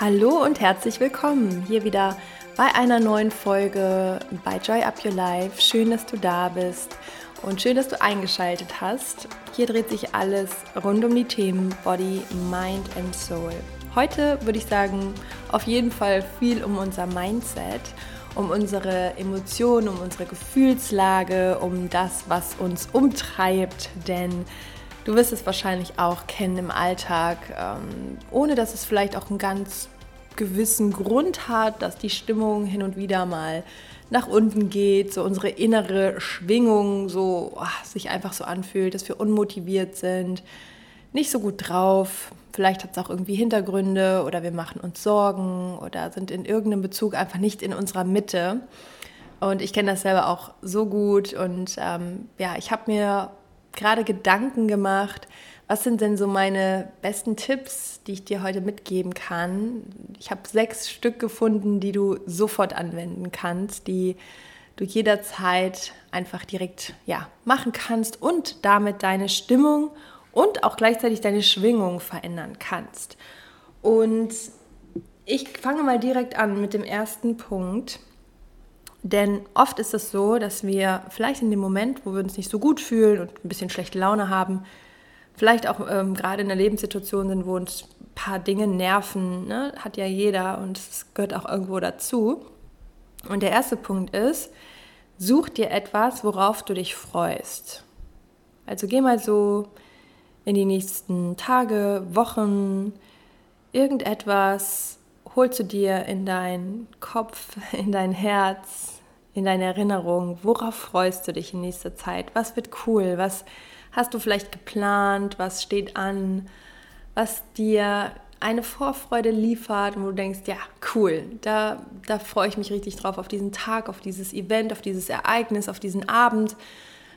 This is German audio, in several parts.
Hallo und herzlich willkommen hier wieder bei einer neuen Folge bei Joy Up Your Life. Schön, dass du da bist und schön, dass du eingeschaltet hast. Hier dreht sich alles rund um die Themen Body, Mind and Soul. Heute würde ich sagen, auf jeden Fall viel um unser Mindset, um unsere Emotionen, um unsere Gefühlslage, um das, was uns umtreibt. Denn du wirst es wahrscheinlich auch kennen im Alltag, ähm, ohne dass es vielleicht auch einen ganz gewissen Grund hat, dass die Stimmung hin und wieder mal nach unten geht, so unsere innere Schwingung so ach, sich einfach so anfühlt, dass wir unmotiviert sind, nicht so gut drauf. Vielleicht hat es auch irgendwie Hintergründe oder wir machen uns Sorgen oder sind in irgendeinem Bezug einfach nicht in unserer Mitte. Und ich kenne das selber auch so gut. Und ähm, ja, ich habe mir gerade Gedanken gemacht, was sind denn so meine besten Tipps, die ich dir heute mitgeben kann? Ich habe sechs Stück gefunden, die du sofort anwenden kannst, die du jederzeit einfach direkt ja, machen kannst und damit deine Stimmung und auch gleichzeitig deine Schwingung verändern kannst. Und ich fange mal direkt an mit dem ersten Punkt. Denn oft ist es so, dass wir vielleicht in dem Moment, wo wir uns nicht so gut fühlen und ein bisschen schlechte Laune haben, vielleicht auch ähm, gerade in einer Lebenssituation sind, wo uns ein paar Dinge nerven, ne? hat ja jeder und es gehört auch irgendwo dazu. Und der erste Punkt ist, such dir etwas, worauf du dich freust. Also geh mal so in die nächsten Tage, Wochen, irgendetwas holst du dir in deinen Kopf, in dein Herz, in deine Erinnerung. Worauf freust du dich in nächster Zeit? Was wird cool? Was hast du vielleicht geplant, was steht an, was dir eine Vorfreude liefert und wo du denkst, ja, cool, da, da freue ich mich richtig drauf, auf diesen Tag, auf dieses Event, auf dieses Ereignis, auf diesen Abend.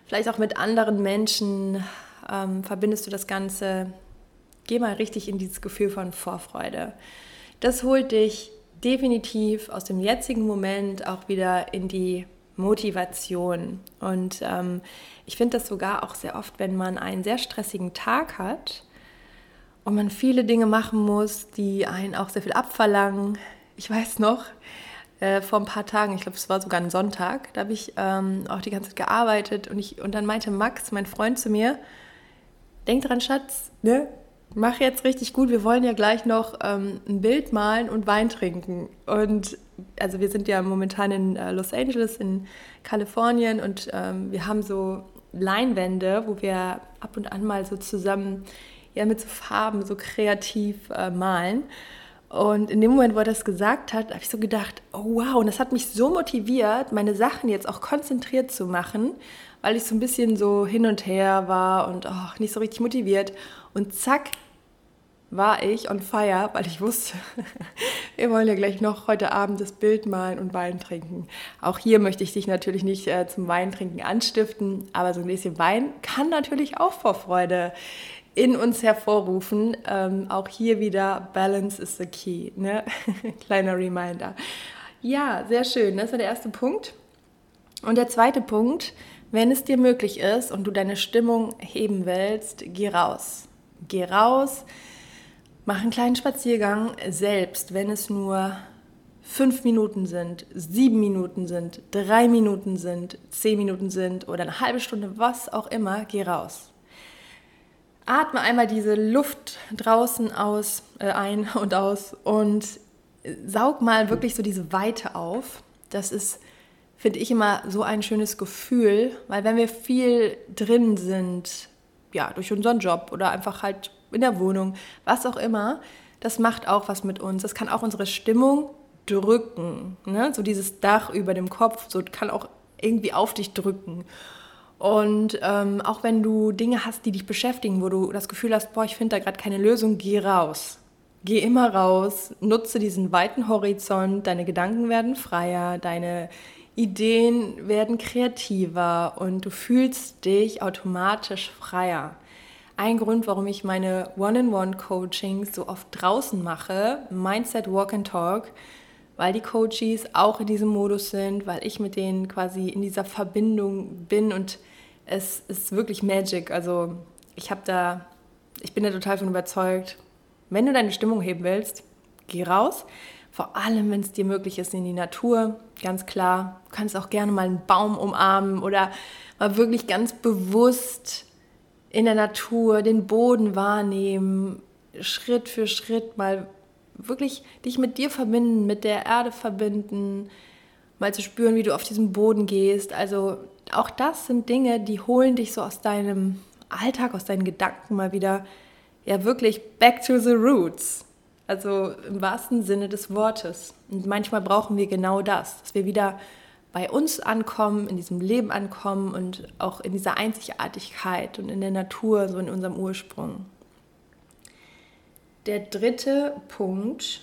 Vielleicht auch mit anderen Menschen ähm, verbindest du das Ganze. Geh mal richtig in dieses Gefühl von Vorfreude. Das holt dich definitiv aus dem jetzigen Moment auch wieder in die Motivation. Und ähm, ich finde das sogar auch sehr oft, wenn man einen sehr stressigen Tag hat und man viele Dinge machen muss, die einen auch sehr viel abverlangen. Ich weiß noch, äh, vor ein paar Tagen, ich glaube, es war sogar ein Sonntag, da habe ich ähm, auch die ganze Zeit gearbeitet und, ich, und dann meinte Max, mein Freund, zu mir, denk dran, Schatz, ne? mach jetzt richtig gut, wir wollen ja gleich noch ähm, ein Bild malen und Wein trinken. Und also wir sind ja momentan in äh, Los Angeles, in Kalifornien und ähm, wir haben so Leinwände, wo wir ab und an mal so zusammen ja mit so Farben so kreativ äh, malen. Und in dem Moment, wo er das gesagt hat, habe ich so gedacht, oh wow, und das hat mich so motiviert, meine Sachen jetzt auch konzentriert zu machen, weil ich so ein bisschen so hin und her war und oh, nicht so richtig motiviert. Und zack, war ich on fire, weil ich wusste, wir wollen ja gleich noch heute Abend das Bild malen und Wein trinken. Auch hier möchte ich dich natürlich nicht äh, zum Weintrinken anstiften, aber so ein bisschen Wein kann natürlich auch Vorfreude in uns hervorrufen. Ähm, auch hier wieder Balance is the key. Ne? Kleiner Reminder. Ja, sehr schön. Das war der erste Punkt. Und der zweite Punkt, wenn es dir möglich ist und du deine Stimmung heben willst, geh raus. Geh raus Mach einen kleinen Spaziergang selbst, wenn es nur fünf Minuten sind, sieben Minuten sind, drei Minuten sind, zehn Minuten sind oder eine halbe Stunde, was auch immer, geh raus. Atme einmal diese Luft draußen aus, äh, ein und aus und saug mal wirklich so diese Weite auf. Das ist, finde ich, immer so ein schönes Gefühl, weil wenn wir viel drin sind, ja, durch unseren Job oder einfach halt in der Wohnung, was auch immer, das macht auch was mit uns. Das kann auch unsere Stimmung drücken. Ne? So dieses Dach über dem Kopf, so kann auch irgendwie auf dich drücken. Und ähm, auch wenn du Dinge hast, die dich beschäftigen, wo du das Gefühl hast, boah, ich finde da gerade keine Lösung, geh raus. Geh immer raus, nutze diesen weiten Horizont, deine Gedanken werden freier, deine Ideen werden kreativer und du fühlst dich automatisch freier ein Grund, warum ich meine One-on-One-Coachings so oft draußen mache, Mindset Walk and Talk, weil die Coaches auch in diesem Modus sind, weil ich mit denen quasi in dieser Verbindung bin und es ist wirklich Magic. Also ich habe da, ich bin da total von überzeugt. Wenn du deine Stimmung heben willst, geh raus. Vor allem, wenn es dir möglich ist, in die Natur, ganz klar. Du kannst auch gerne mal einen Baum umarmen oder mal wirklich ganz bewusst in der Natur den Boden wahrnehmen, Schritt für Schritt mal wirklich dich mit dir verbinden, mit der Erde verbinden, mal zu spüren, wie du auf diesem Boden gehst. Also auch das sind Dinge, die holen dich so aus deinem Alltag, aus deinen Gedanken mal wieder, ja wirklich back to the roots. Also im wahrsten Sinne des Wortes. Und manchmal brauchen wir genau das, dass wir wieder bei uns ankommen, in diesem Leben ankommen und auch in dieser Einzigartigkeit und in der Natur, so in unserem Ursprung. Der dritte Punkt,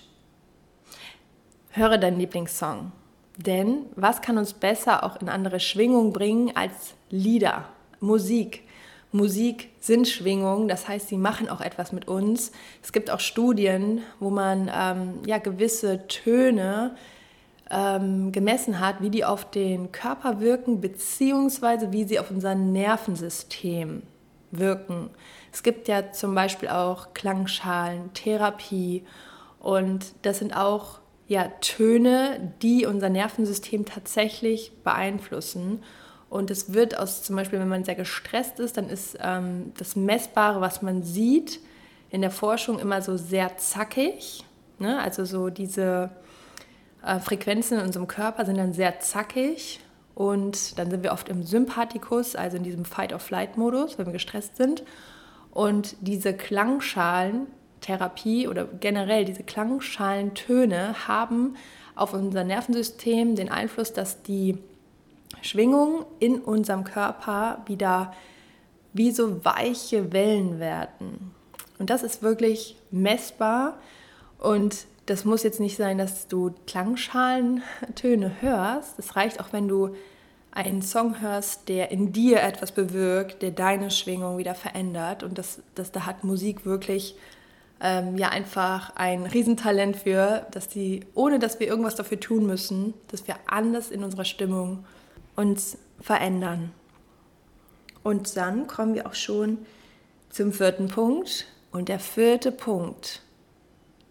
höre deinen Lieblingssong. Denn was kann uns besser auch in andere Schwingungen bringen als Lieder, Musik? Musik sind Schwingungen, das heißt, sie machen auch etwas mit uns. Es gibt auch Studien, wo man ähm, ja, gewisse Töne ähm, gemessen hat, wie die auf den Körper wirken, beziehungsweise wie sie auf unser Nervensystem wirken. Es gibt ja zum Beispiel auch Klangschalen, Therapie und das sind auch ja, Töne, die unser Nervensystem tatsächlich beeinflussen. Und es wird aus zum Beispiel, wenn man sehr gestresst ist, dann ist ähm, das Messbare, was man sieht, in der Forschung immer so sehr zackig. Ne? Also so diese äh, Frequenzen in unserem Körper sind dann sehr zackig. Und dann sind wir oft im Sympathikus, also in diesem Fight-of-Flight-Modus, wenn wir gestresst sind. Und diese Klangschalen, Therapie oder generell diese Klangschalentöne haben auf unser Nervensystem den Einfluss, dass die Schwingungen in unserem Körper wieder wie so weiche Wellen werden. Und das ist wirklich messbar und das muss jetzt nicht sein, dass du Klangschalentöne hörst. Es reicht auch, wenn du einen Song hörst, der in dir etwas bewirkt, der deine Schwingung wieder verändert. Und das, das, da hat Musik wirklich ähm, ja einfach ein Riesentalent für, dass die, ohne dass wir irgendwas dafür tun müssen, dass wir anders in unserer Stimmung uns verändern. Und dann kommen wir auch schon zum vierten Punkt. Und der vierte Punkt,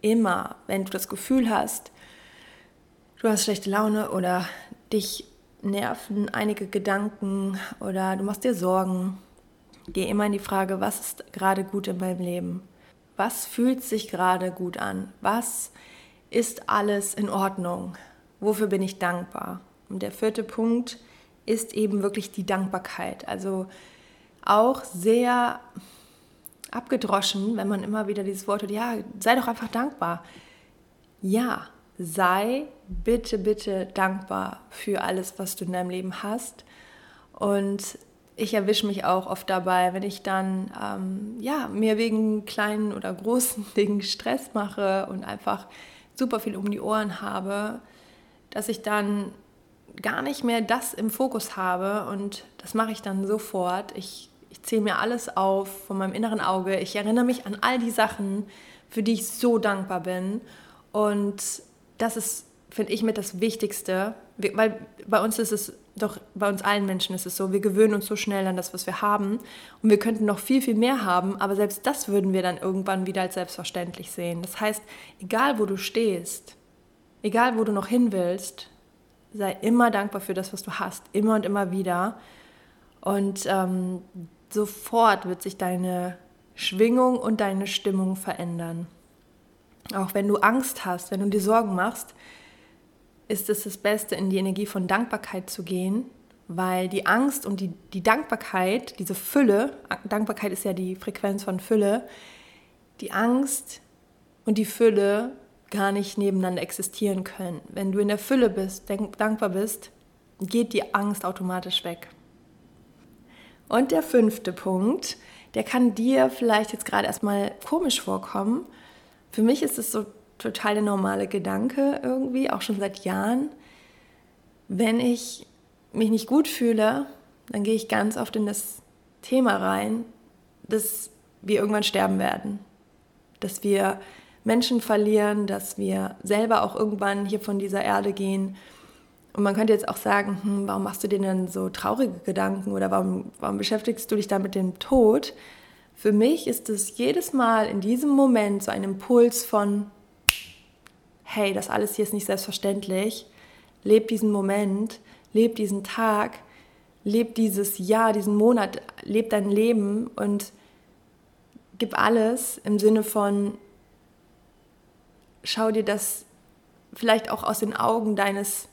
immer, wenn du das Gefühl hast, du hast schlechte Laune oder dich nerven einige Gedanken oder du machst dir Sorgen, geh immer in die Frage, was ist gerade gut in meinem Leben? Was fühlt sich gerade gut an? Was ist alles in Ordnung? Wofür bin ich dankbar? Und der vierte Punkt ist eben wirklich die Dankbarkeit. Also auch sehr abgedroschen, wenn man immer wieder dieses Wort hört, ja, sei doch einfach dankbar. Ja, sei bitte, bitte dankbar für alles, was du in deinem Leben hast. Und ich erwische mich auch oft dabei, wenn ich dann ähm, ja, mir wegen kleinen oder großen Dingen Stress mache und einfach super viel um die Ohren habe, dass ich dann gar nicht mehr das im Fokus habe und das mache ich dann sofort. Ich, ich zähle mir alles auf von meinem inneren Auge. Ich erinnere mich an all die Sachen, für die ich so dankbar bin und das ist, finde ich, mit das Wichtigste, weil bei uns ist es doch bei uns allen Menschen ist es so, wir gewöhnen uns so schnell an das, was wir haben und wir könnten noch viel, viel mehr haben, aber selbst das würden wir dann irgendwann wieder als selbstverständlich sehen. Das heißt, egal wo du stehst, egal wo du noch hin willst, sei immer dankbar für das, was du hast, immer und immer wieder. Und ähm, sofort wird sich deine Schwingung und deine Stimmung verändern. Auch wenn du Angst hast, wenn du dir Sorgen machst, ist es das Beste, in die Energie von Dankbarkeit zu gehen, weil die Angst und die, die Dankbarkeit, diese Fülle, Dankbarkeit ist ja die Frequenz von Fülle, die Angst und die Fülle gar nicht nebeneinander existieren können. Wenn du in der Fülle bist, dankbar bist, geht die Angst automatisch weg. Und der fünfte Punkt, der kann dir vielleicht jetzt gerade erstmal komisch vorkommen. Für mich ist es so total der normale Gedanke irgendwie, auch schon seit Jahren. Wenn ich mich nicht gut fühle, dann gehe ich ganz oft in das Thema rein, dass wir irgendwann sterben werden. Dass wir Menschen verlieren, dass wir selber auch irgendwann hier von dieser Erde gehen. Und man könnte jetzt auch sagen, hm, warum machst du dir denn so traurige Gedanken oder warum, warum beschäftigst du dich da mit dem Tod? Für mich ist es jedes Mal in diesem Moment so ein Impuls von, hey, das alles hier ist nicht selbstverständlich. Leb diesen Moment, leb diesen Tag, leb dieses Jahr, diesen Monat, leb dein Leben und gib alles im Sinne von, schau dir das vielleicht auch aus den Augen deines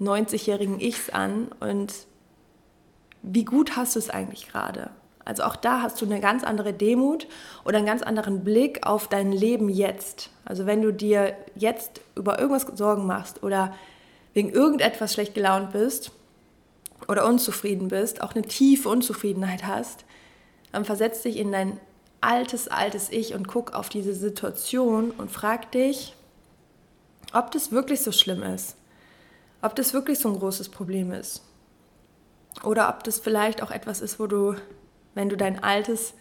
90-jährigen Ichs an und wie gut hast du es eigentlich gerade? Also auch da hast du eine ganz andere Demut oder einen ganz anderen Blick auf dein Leben jetzt. Also wenn du dir jetzt über irgendwas Sorgen machst oder wegen irgendetwas schlecht gelaunt bist oder unzufrieden bist, auch eine tiefe Unzufriedenheit hast, dann versetz dich in dein altes, altes Ich und guck auf diese Situation und frag dich, ob das wirklich so schlimm ist, ob das wirklich so ein großes Problem ist. Oder ob das vielleicht auch etwas ist, wo du, wenn du dein altes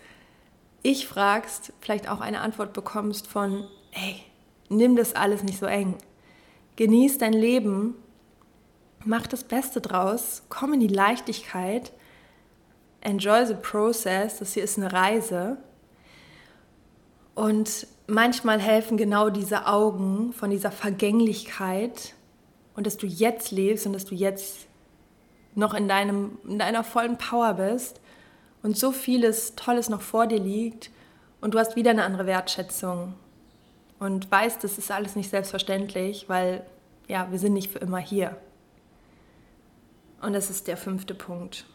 Ich fragst, vielleicht auch eine Antwort bekommst von, hey, nimm das alles nicht so eng. Genieß dein Leben, mach das Beste draus, komm in die Leichtigkeit, enjoy the process, das hier ist eine Reise. Und manchmal helfen genau diese Augen von dieser Vergänglichkeit und dass du jetzt lebst und dass du jetzt noch in, deinem, in deiner vollen Power bist und so vieles Tolles noch vor dir liegt und du hast wieder eine andere Wertschätzung und weißt, das ist alles nicht selbstverständlich, weil ja, wir sind nicht für immer hier. Und das ist der fünfte Punkt.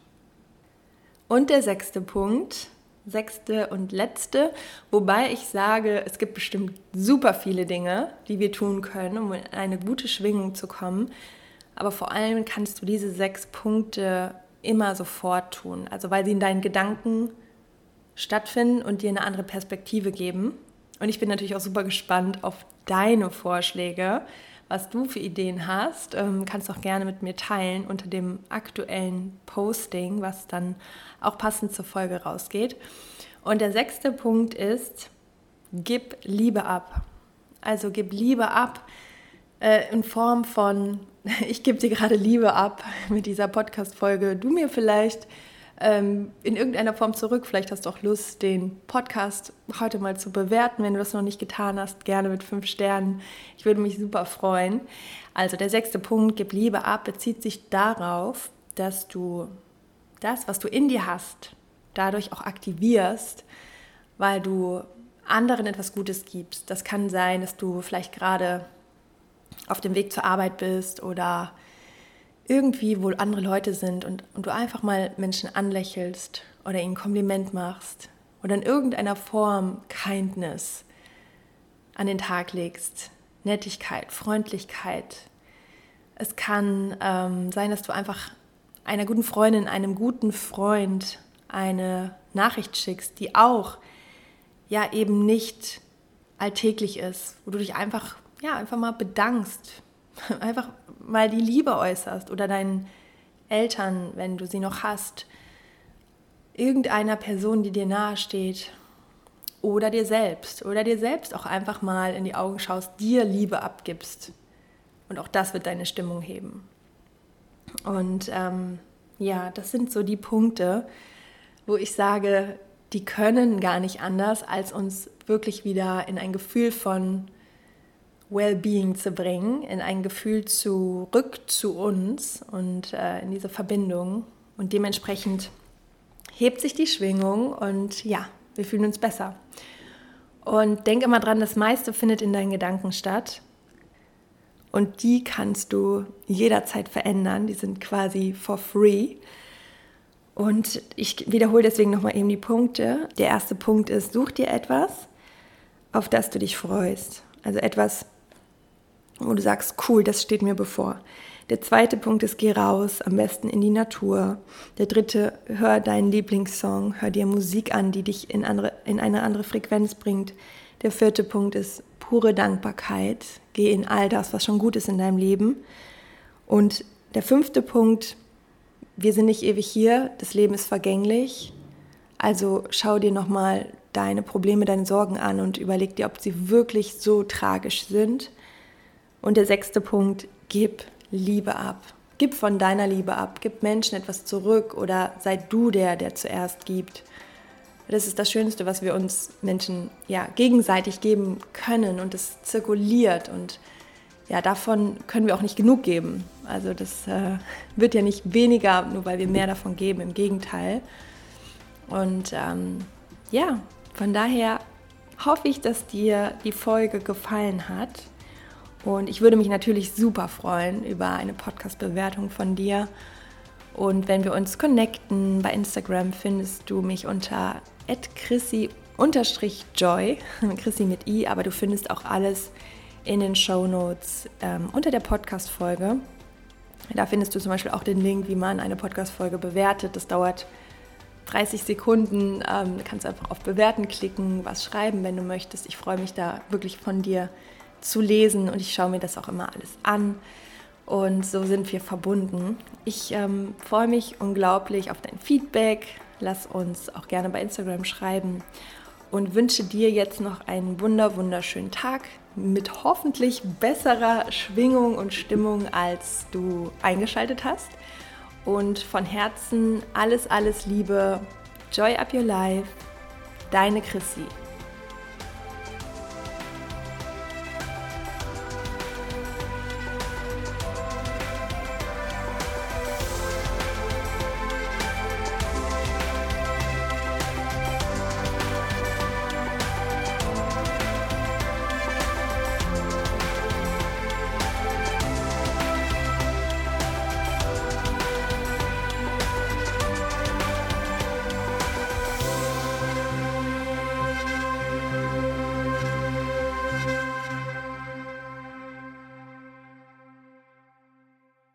Und der sechste Punkt, sechste und letzte, wobei ich sage, es gibt bestimmt super viele Dinge, die wir tun können, um in eine gute Schwingung zu kommen. Aber vor allem kannst du diese sechs Punkte immer sofort tun, also weil sie in deinen Gedanken stattfinden und dir eine andere Perspektive geben. Und ich bin natürlich auch super gespannt auf deine Vorschläge, was du für Ideen hast. Ähm, kannst auch gerne mit mir teilen unter dem aktuellen Posting, was dann auch passend zur Folge rausgeht. Und der sechste Punkt ist, gib Liebe ab. Also gib Liebe ab äh, in Form von, ich gebe dir gerade Liebe ab mit dieser Podcast-Folge. Du mir vielleicht ähm, in irgendeiner Form zurück. Vielleicht hast du auch Lust, den Podcast heute mal zu bewerten. Wenn du das noch nicht getan hast, gerne mit fünf Sternen. Ich würde mich super freuen. Also der sechste Punkt, gib Liebe ab, bezieht sich darauf, dass du das, was du in dir hast, dadurch auch aktivierst, weil du anderen etwas Gutes gibst. Das kann sein, dass du vielleicht gerade auf dem Weg zur Arbeit bist oder irgendwie, wo andere Leute sind und, und du einfach mal Menschen anlächelst oder ihnen Kompliment machst oder in irgendeiner Form Kindness an den Tag legst, Nettigkeit, Freundlichkeit. Es kann ähm, sein, dass du einfach einer guten Freundin, einem guten Freund eine Nachricht schickst, die auch ja eben nicht alltäglich ist, wo du dich einfach ja einfach mal bedankst, einfach mal die Liebe äußerst oder deinen Eltern, wenn du sie noch hast, irgendeiner Person, die dir nahe steht oder dir selbst oder dir selbst auch einfach mal in die Augen schaust, dir Liebe abgibst und auch das wird deine Stimmung heben. Und ähm, ja, das sind so die Punkte, wo ich sage, die können gar nicht anders, als uns wirklich wieder in ein Gefühl von Wellbeing zu bringen, in ein Gefühl zurück zu uns und äh, in diese Verbindung. Und dementsprechend hebt sich die Schwingung und ja, wir fühlen uns besser. Und denk immer dran, das meiste findet in deinen Gedanken statt. Und die kannst du jederzeit verändern. Die sind quasi for free. Und ich wiederhole deswegen nochmal eben die Punkte. Der erste Punkt ist, such dir etwas, auf das du dich freust. Also etwas, wo du sagst, cool, das steht mir bevor. Der zweite Punkt ist, geh raus, am besten in die Natur. Der dritte, hör deinen Lieblingssong, hör dir Musik an, die dich in, andere, in eine andere Frequenz bringt. Der vierte Punkt ist pure Dankbarkeit. Geh in all das, was schon gut ist in deinem Leben. Und der fünfte Punkt, wir sind nicht ewig hier, das Leben ist vergänglich. Also schau dir nochmal deine Probleme, deine Sorgen an und überleg dir, ob sie wirklich so tragisch sind. Und der sechste Punkt, gib Liebe ab. Gib von deiner Liebe ab, gib Menschen etwas zurück oder sei du der, der zuerst gibt. Das ist das Schönste, was wir uns Menschen ja gegenseitig geben können und es zirkuliert und ja, davon können wir auch nicht genug geben. Also das äh, wird ja nicht weniger, nur weil wir mehr davon geben, im Gegenteil. Und ähm, ja, von daher hoffe ich, dass dir die Folge gefallen hat. Und ich würde mich natürlich super freuen über eine Podcast-Bewertung von dir. Und wenn wir uns connecten, bei Instagram findest du mich unter chrissy-joy, Chrissy mit i, aber du findest auch alles in den Show Notes ähm, unter der Podcast-Folge. Da findest du zum Beispiel auch den Link, wie man eine Podcast-Folge bewertet. Das dauert 30 Sekunden. Ähm, du kannst einfach auf Bewerten klicken, was schreiben, wenn du möchtest. Ich freue mich da wirklich von dir zu lesen und ich schaue mir das auch immer alles an. Und so sind wir verbunden. Ich ähm, freue mich unglaublich auf dein Feedback. Lass uns auch gerne bei Instagram schreiben und wünsche dir jetzt noch einen wunder wunderschönen Tag mit hoffentlich besserer Schwingung und Stimmung, als du eingeschaltet hast. Und von Herzen alles, alles Liebe. Joy up your life. Deine Chrissy.